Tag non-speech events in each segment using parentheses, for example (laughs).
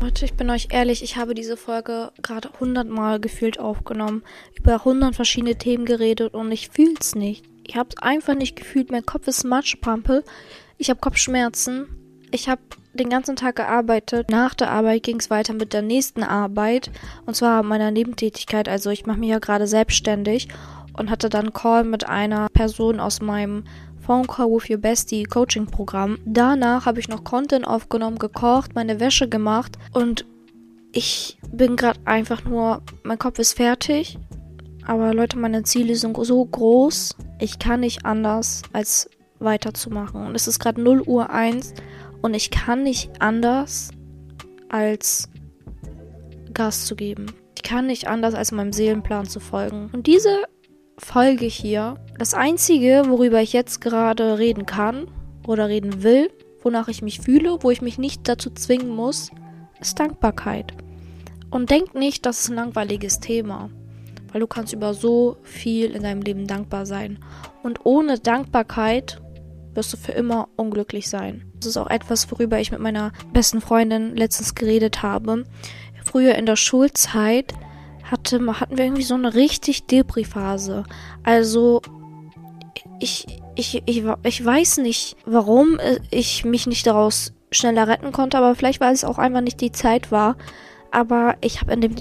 Leute, ich bin euch ehrlich, ich habe diese Folge gerade hundertmal gefühlt aufgenommen, über hundert verschiedene Themen geredet und ich fühl's nicht. Ich hab's einfach nicht gefühlt, mein Kopf ist Matschpampe, ich habe Kopfschmerzen, ich habe den ganzen Tag gearbeitet. Nach der Arbeit ging es weiter mit der nächsten Arbeit und zwar meiner Nebentätigkeit. Also ich mache mich ja gerade selbstständig und hatte dann Call mit einer Person aus meinem Phone Call with Your Bestie Coaching Programm. Danach habe ich noch Content aufgenommen, gekocht, meine Wäsche gemacht und ich bin gerade einfach nur, mein Kopf ist fertig. Aber Leute, meine Ziele sind so groß, ich kann nicht anders als weiterzumachen. Und es ist gerade 0 Uhr 1 und ich kann nicht anders als Gas zu geben. Ich kann nicht anders als meinem Seelenplan zu folgen. Und diese Folge hier, das Einzige, worüber ich jetzt gerade reden kann oder reden will, wonach ich mich fühle, wo ich mich nicht dazu zwingen muss, ist Dankbarkeit. Und denk nicht, das ist ein langweiliges Thema, weil du kannst über so viel in deinem Leben dankbar sein. Und ohne Dankbarkeit wirst du für immer unglücklich sein. Das ist auch etwas, worüber ich mit meiner besten Freundin letztens geredet habe. Früher in der Schulzeit hatte, hatten wir irgendwie so eine richtig Depri-Phase. Also, ich, ich, ich, ich weiß nicht, warum ich mich nicht daraus schneller retten konnte, aber vielleicht, weil es auch einfach nicht die Zeit war. Aber ich habe in dem,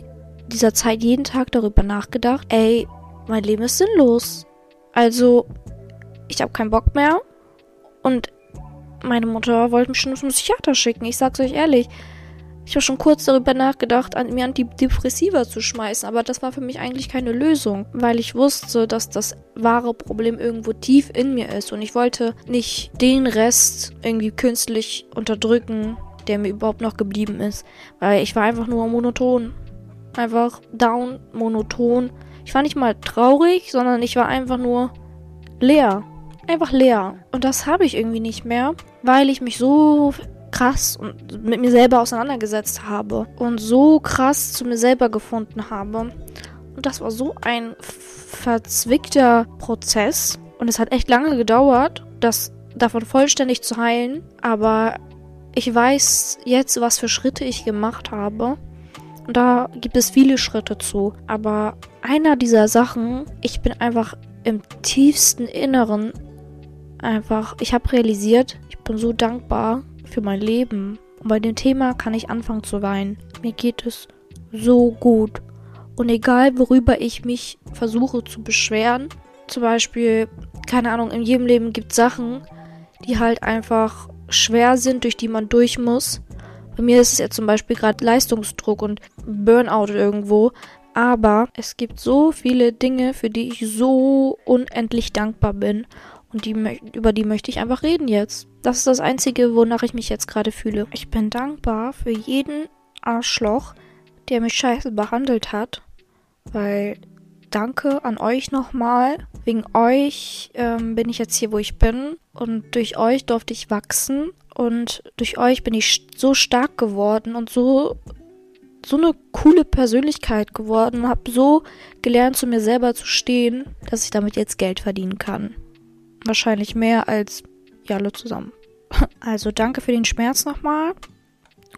dieser Zeit jeden Tag darüber nachgedacht, ey, mein Leben ist sinnlos. Also, ich habe keinen Bock mehr. Und meine Mutter wollte mich schon zum Psychiater schicken. Ich sag's euch ehrlich. Ich habe schon kurz darüber nachgedacht, an mir Antidepressiva zu schmeißen, aber das war für mich eigentlich keine Lösung, weil ich wusste, dass das wahre Problem irgendwo tief in mir ist und ich wollte nicht den Rest irgendwie künstlich unterdrücken, der mir überhaupt noch geblieben ist, weil ich war einfach nur monoton. Einfach down, monoton. Ich war nicht mal traurig, sondern ich war einfach nur leer einfach leer. Und das habe ich irgendwie nicht mehr, weil ich mich so krass und mit mir selber auseinandergesetzt habe und so krass zu mir selber gefunden habe. Und das war so ein verzwickter Prozess und es hat echt lange gedauert, das davon vollständig zu heilen, aber ich weiß jetzt, was für Schritte ich gemacht habe. Und da gibt es viele Schritte zu. Aber einer dieser Sachen, ich bin einfach im tiefsten Inneren einfach, ich habe realisiert, ich bin so dankbar für mein Leben. Und bei dem Thema kann ich anfangen zu weinen. Mir geht es so gut. Und egal, worüber ich mich versuche zu beschweren, zum Beispiel, keine Ahnung, in jedem Leben gibt es Sachen, die halt einfach schwer sind, durch die man durch muss. Bei mir ist es ja zum Beispiel gerade Leistungsdruck und Burnout irgendwo. Aber es gibt so viele Dinge, für die ich so unendlich dankbar bin. Und die, über die möchte ich einfach reden jetzt. Das ist das Einzige, wonach ich mich jetzt gerade fühle. Ich bin dankbar für jeden Arschloch, der mich scheiße behandelt hat. Weil danke an euch nochmal. Wegen euch ähm, bin ich jetzt hier, wo ich bin. Und durch euch durfte ich wachsen. Und durch euch bin ich so stark geworden und so so eine coole Persönlichkeit geworden, habe so gelernt, zu mir selber zu stehen, dass ich damit jetzt Geld verdienen kann. Wahrscheinlich mehr als alle zusammen. (laughs) Also danke für den Schmerz nochmal.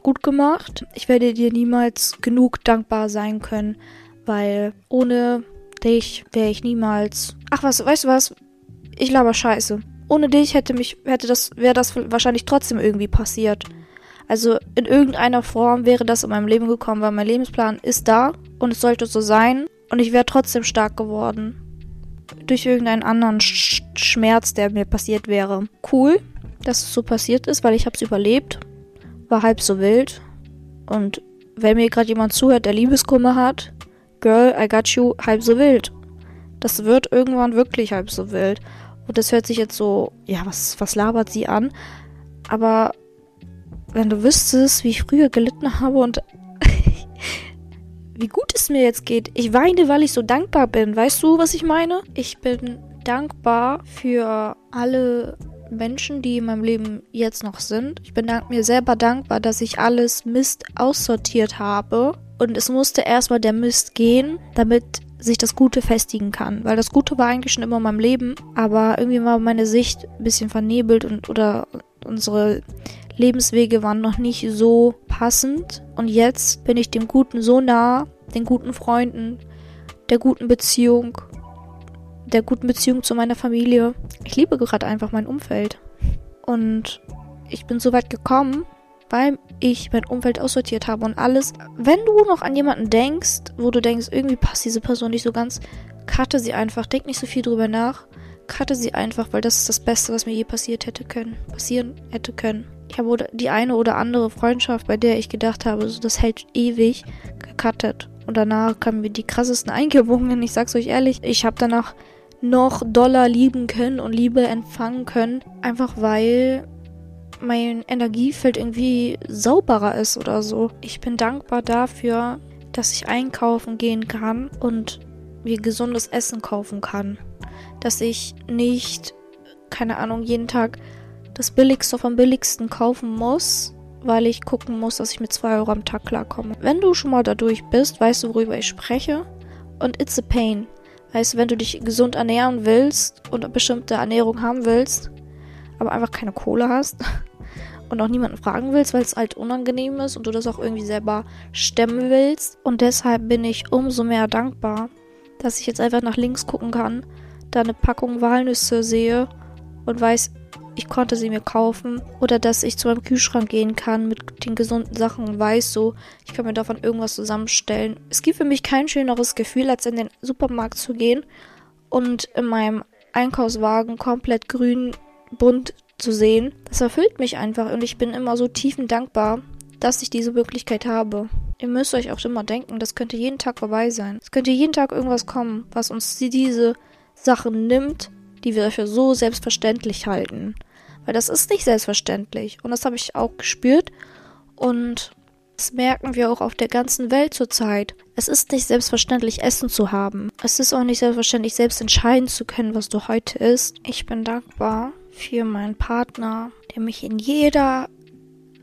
Gut gemacht. Ich werde dir niemals genug dankbar sein können, weil ohne dich wäre ich niemals. Ach was, weißt du was? Ich laber Scheiße. Ohne dich hätte mich, hätte das, wäre das wahrscheinlich trotzdem irgendwie passiert. Also in irgendeiner Form wäre das in meinem Leben gekommen, weil mein Lebensplan ist da und es sollte so sein und ich wäre trotzdem stark geworden durch irgendeinen anderen Sch Schmerz, der mir passiert wäre. Cool, dass es so passiert ist, weil ich habe es überlebt. War halb so wild. Und wenn mir gerade jemand zuhört, der Liebeskummer hat, Girl, I got you, halb so wild. Das wird irgendwann wirklich halb so wild. Und das hört sich jetzt so, ja, was, was labert sie an? Aber wenn du wüsstest, wie ich früher gelitten habe und (laughs) wie gut es mir jetzt geht. Ich weine, weil ich so dankbar bin. Weißt du, was ich meine? Ich bin dankbar für alle Menschen, die in meinem Leben jetzt noch sind. Ich bin mir selber dankbar, dass ich alles Mist aussortiert habe. Und es musste erstmal der Mist gehen, damit sich das Gute festigen kann. Weil das Gute war eigentlich schon immer in meinem Leben, aber irgendwie war meine Sicht ein bisschen vernebelt und oder Unsere Lebenswege waren noch nicht so passend. Und jetzt bin ich dem Guten so nah, den guten Freunden, der guten Beziehung, der guten Beziehung zu meiner Familie. Ich liebe gerade einfach mein Umfeld. Und ich bin so weit gekommen, weil ich mein Umfeld aussortiert habe und alles. Wenn du noch an jemanden denkst, wo du denkst, irgendwie passt diese Person nicht so ganz, cutte sie einfach. Denk nicht so viel drüber nach. Cutte sie einfach, weil das ist das Beste, was mir je passiert hätte können. Passieren hätte können. Ich habe die eine oder andere Freundschaft, bei der ich gedacht habe, so, das hält ewig, gecuttet. Und danach kamen mir die krassesten Eingebungen. Ich sag's euch ehrlich, ich habe danach noch doller lieben können und Liebe empfangen können. Einfach weil mein Energiefeld irgendwie sauberer ist oder so. Ich bin dankbar dafür, dass ich einkaufen gehen kann und mir gesundes Essen kaufen kann. Dass ich nicht, keine Ahnung, jeden Tag das Billigste vom Billigsten kaufen muss, weil ich gucken muss, dass ich mit 2 Euro am Tag klarkomme. Wenn du schon mal dadurch bist, weißt du, worüber ich spreche. Und it's a pain. Heißt, wenn du dich gesund ernähren willst und eine bestimmte Ernährung haben willst, aber einfach keine Kohle hast (laughs) und auch niemanden fragen willst, weil es halt unangenehm ist und du das auch irgendwie selber stemmen willst. Und deshalb bin ich umso mehr dankbar, dass ich jetzt einfach nach links gucken kann, da eine Packung Walnüsse sehe und weiß, ich konnte sie mir kaufen. Oder dass ich zu meinem Kühlschrank gehen kann mit den gesunden Sachen und weiß so, ich kann mir davon irgendwas zusammenstellen. Es gibt für mich kein schöneres Gefühl, als in den Supermarkt zu gehen und in meinem Einkaufswagen komplett grün bunt zu sehen. Das erfüllt mich einfach und ich bin immer so tiefen dankbar, dass ich diese Möglichkeit habe. Ihr müsst euch auch immer denken, das könnte jeden Tag vorbei sein. Es könnte jeden Tag irgendwas kommen, was uns diese Sachen nimmt, die wir für so selbstverständlich halten. Weil das ist nicht selbstverständlich. Und das habe ich auch gespürt. Und das merken wir auch auf der ganzen Welt zurzeit. Es ist nicht selbstverständlich, Essen zu haben. Es ist auch nicht selbstverständlich, selbst entscheiden zu können, was du heute isst. Ich bin dankbar für meinen Partner, der mich in jeder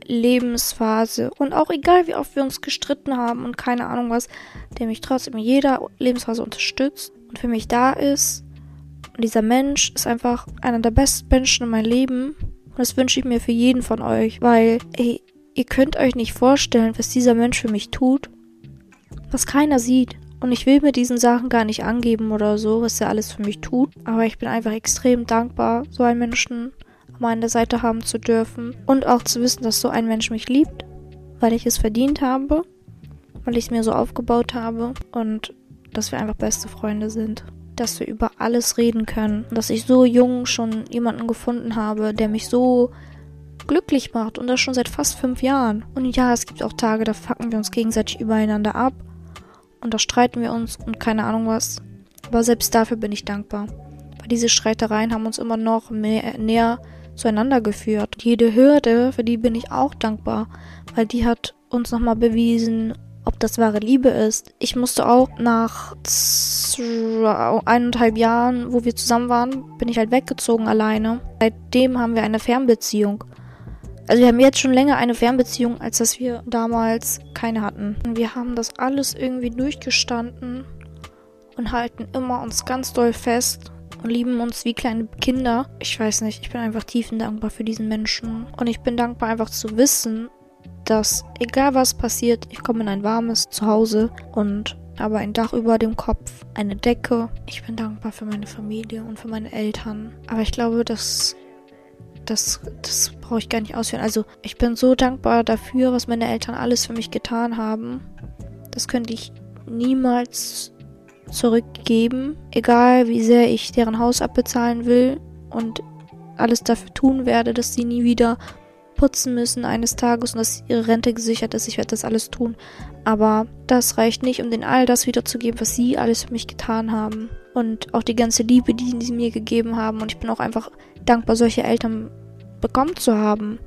Lebensphase und auch egal wie oft wir uns gestritten haben und keine Ahnung was, der mich trotzdem in jeder Lebensphase unterstützt und für mich da ist. Und dieser Mensch ist einfach einer der besten Menschen in meinem Leben. Und das wünsche ich mir für jeden von euch, weil, ey, ihr könnt euch nicht vorstellen, was dieser Mensch für mich tut, was keiner sieht. Und ich will mir diesen Sachen gar nicht angeben oder so, was er alles für mich tut. Aber ich bin einfach extrem dankbar, so einen Menschen an meiner Seite haben zu dürfen. Und auch zu wissen, dass so ein Mensch mich liebt, weil ich es verdient habe, weil ich es mir so aufgebaut habe und dass wir einfach beste Freunde sind. Dass wir über alles reden können. Dass ich so jung schon jemanden gefunden habe, der mich so glücklich macht und das schon seit fast fünf Jahren. Und ja, es gibt auch Tage, da fucken wir uns gegenseitig übereinander ab und da streiten wir uns und keine Ahnung was. Aber selbst dafür bin ich dankbar. Weil diese Streitereien haben uns immer noch mehr, näher zueinander geführt. Jede Hürde, für die bin ich auch dankbar, weil die hat uns nochmal bewiesen, ob das wahre Liebe ist. Ich musste auch nach eineinhalb Jahren, wo wir zusammen waren, bin ich halt weggezogen alleine. Seitdem haben wir eine Fernbeziehung. Also wir haben jetzt schon länger eine Fernbeziehung, als dass wir damals keine hatten. Wir haben das alles irgendwie durchgestanden und halten immer uns ganz doll fest und lieben uns wie kleine Kinder. Ich weiß nicht, ich bin einfach tiefen dankbar für diesen Menschen. Und ich bin dankbar einfach zu wissen, dass egal was passiert, ich komme in ein warmes Zuhause und habe ein Dach über dem Kopf, eine Decke. Ich bin dankbar für meine Familie und für meine Eltern. Aber ich glaube, dass das, das brauche ich gar nicht ausführen. Also ich bin so dankbar dafür, was meine Eltern alles für mich getan haben. Das könnte ich niemals zurückgeben. Egal wie sehr ich deren Haus abbezahlen will und alles dafür tun werde, dass sie nie wieder putzen müssen eines Tages und dass ihre Rente gesichert ist. Ich werde das alles tun. Aber das reicht nicht, um denen all das wiederzugeben, was sie alles für mich getan haben. Und auch die ganze Liebe, die sie mir gegeben haben. Und ich bin auch einfach dankbar, solche Eltern bekommen zu haben.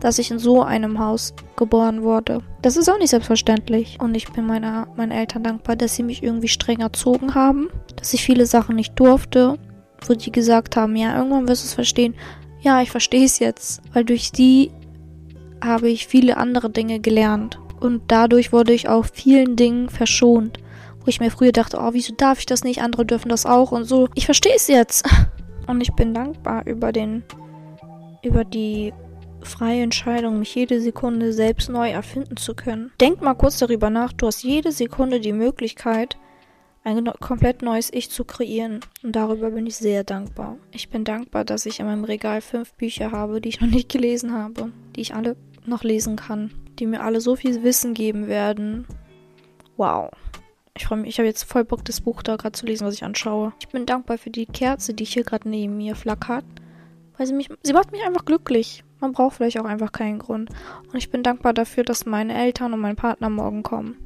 Dass ich in so einem Haus geboren wurde. Das ist auch nicht selbstverständlich. Und ich bin meiner, meinen Eltern dankbar, dass sie mich irgendwie streng erzogen haben. Dass ich viele Sachen nicht durfte. Wo die gesagt haben, ja, irgendwann wirst du es verstehen. Ja, ich verstehe es jetzt. Weil durch die habe ich viele andere Dinge gelernt. Und dadurch wurde ich auch vielen Dingen verschont. Wo ich mir früher dachte, oh, wieso darf ich das nicht? Andere dürfen das auch und so. Ich verstehe es jetzt. (laughs) Und ich bin dankbar über den über die freie Entscheidung, mich jede Sekunde selbst neu erfinden zu können. Denk mal kurz darüber nach, du hast jede Sekunde die Möglichkeit, ein komplett neues Ich zu kreieren. Und darüber bin ich sehr dankbar. Ich bin dankbar, dass ich in meinem Regal fünf Bücher habe, die ich noch nicht gelesen habe, die ich alle noch lesen kann, die mir alle so viel Wissen geben werden. Wow. Ich freue mich, ich habe jetzt voll Bock, das Buch da gerade zu lesen, was ich anschaue. Ich bin dankbar für die Kerze, die hier gerade neben mir flackert. Weil sie mich, sie macht mich einfach glücklich. Man braucht vielleicht auch einfach keinen Grund. Und ich bin dankbar dafür, dass meine Eltern und mein Partner morgen kommen.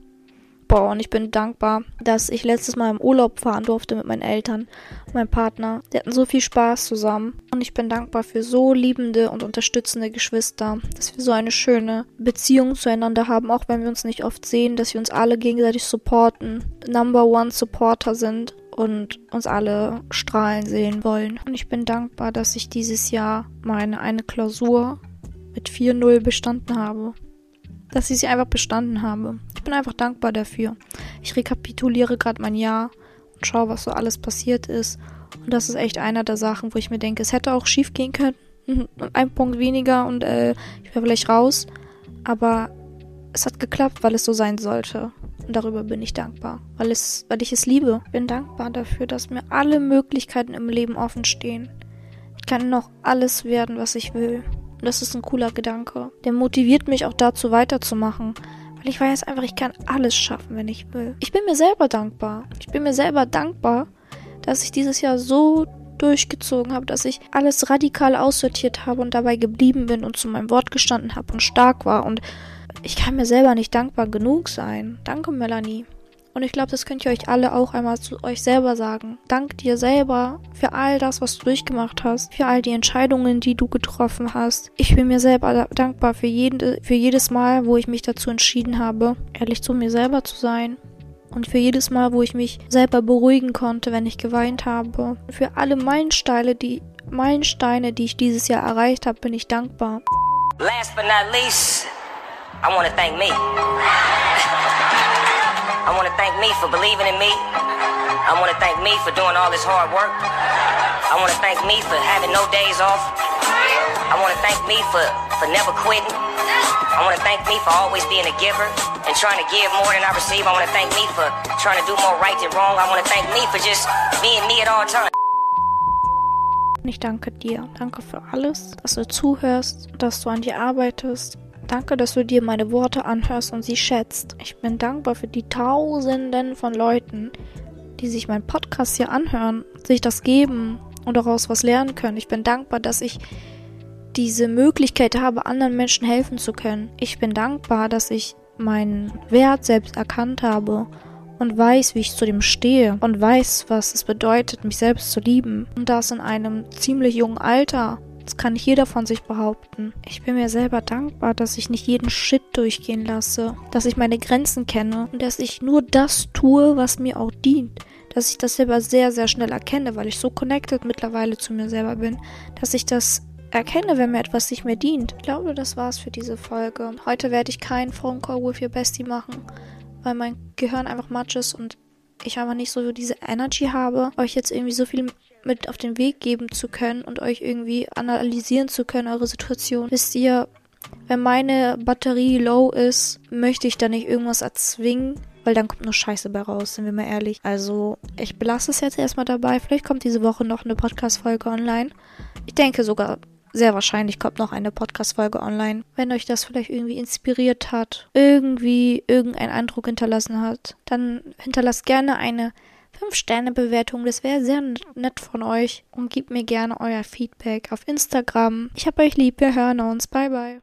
Boah, und ich bin dankbar, dass ich letztes Mal im Urlaub fahren durfte mit meinen Eltern und meinem Partner. Wir hatten so viel Spaß zusammen. Und ich bin dankbar für so liebende und unterstützende Geschwister, dass wir so eine schöne Beziehung zueinander haben, auch wenn wir uns nicht oft sehen, dass wir uns alle gegenseitig supporten, Number One Supporter sind und uns alle strahlen sehen wollen. Und ich bin dankbar, dass ich dieses Jahr meine eine Klausur mit 4-0 bestanden habe dass ich sie einfach bestanden habe. Ich bin einfach dankbar dafür. Ich rekapituliere gerade mein Jahr und schaue, was so alles passiert ist. Und das ist echt einer der Sachen, wo ich mir denke, es hätte auch schief gehen können. Ein Punkt weniger und äh, ich wäre vielleicht raus. Aber es hat geklappt, weil es so sein sollte. Und darüber bin ich dankbar, weil, es, weil ich es liebe. Ich bin dankbar dafür, dass mir alle Möglichkeiten im Leben offen stehen. Ich kann noch alles werden, was ich will. Und das ist ein cooler Gedanke. Der motiviert mich auch dazu weiterzumachen. Weil ich weiß einfach, ich kann alles schaffen, wenn ich will. Ich bin mir selber dankbar. Ich bin mir selber dankbar, dass ich dieses Jahr so durchgezogen habe, dass ich alles radikal aussortiert habe und dabei geblieben bin und zu meinem Wort gestanden habe und stark war. Und ich kann mir selber nicht dankbar genug sein. Danke, Melanie. Und ich glaube, das könnt ihr euch alle auch einmal zu euch selber sagen. Dank dir selber für all das, was du durchgemacht hast, für all die Entscheidungen, die du getroffen hast. Ich bin mir selber dankbar für, jeden, für jedes Mal, wo ich mich dazu entschieden habe, ehrlich zu mir selber zu sein. Und für jedes Mal, wo ich mich selber beruhigen konnte, wenn ich geweint habe. Für alle Meilensteine, die, Meilensteine, die ich dieses Jahr erreicht habe, bin ich dankbar. Last but not least, I want to thank me. (laughs) I want to thank me for believing in me. I want to thank me for doing all this hard work. I want to thank me for having no days off. I want to thank me for, for never quitting. I want to thank me for always being a giver and trying to give more than I receive. I want to thank me for trying to do more right than wrong. I want to thank me for just being me at all times. Ich danke dir. Danke für alles, dass du zuhörst, dass du an dir arbeitest, Danke, dass du dir meine Worte anhörst und sie schätzt. Ich bin dankbar für die Tausenden von Leuten, die sich meinen Podcast hier anhören, sich das geben und daraus was lernen können. Ich bin dankbar, dass ich diese Möglichkeit habe, anderen Menschen helfen zu können. Ich bin dankbar, dass ich meinen Wert selbst erkannt habe und weiß, wie ich zu dem stehe und weiß, was es bedeutet, mich selbst zu lieben. Und das in einem ziemlich jungen Alter. Das kann nicht jeder von sich behaupten. Ich bin mir selber dankbar, dass ich nicht jeden Shit durchgehen lasse, dass ich meine Grenzen kenne und dass ich nur das tue, was mir auch dient. Dass ich das selber sehr, sehr schnell erkenne, weil ich so connected mittlerweile zu mir selber bin, dass ich das erkenne, wenn mir etwas nicht mehr dient. Ich glaube, das war's für diese Folge. Heute werde ich keinen Phone Call with your Bestie machen, weil mein Gehirn einfach matsch ist und ich einfach nicht so diese Energy habe, euch jetzt irgendwie so viel mit auf den Weg geben zu können und euch irgendwie analysieren zu können, eure Situation. Wisst ihr, wenn meine Batterie low ist, möchte ich da nicht irgendwas erzwingen, weil dann kommt nur Scheiße bei raus, sind wir mal ehrlich. Also, ich belasse es jetzt erstmal dabei. Vielleicht kommt diese Woche noch eine Podcast-Folge online. Ich denke sogar, sehr wahrscheinlich kommt noch eine Podcast-Folge online. Wenn euch das vielleicht irgendwie inspiriert hat, irgendwie irgendeinen Eindruck hinterlassen hat, dann hinterlasst gerne eine 5-Sterne-Bewertung. Das wäre sehr nett von euch. Und gebt mir gerne euer Feedback auf Instagram. Ich hab euch lieb. Wir hören uns. Bye, bye.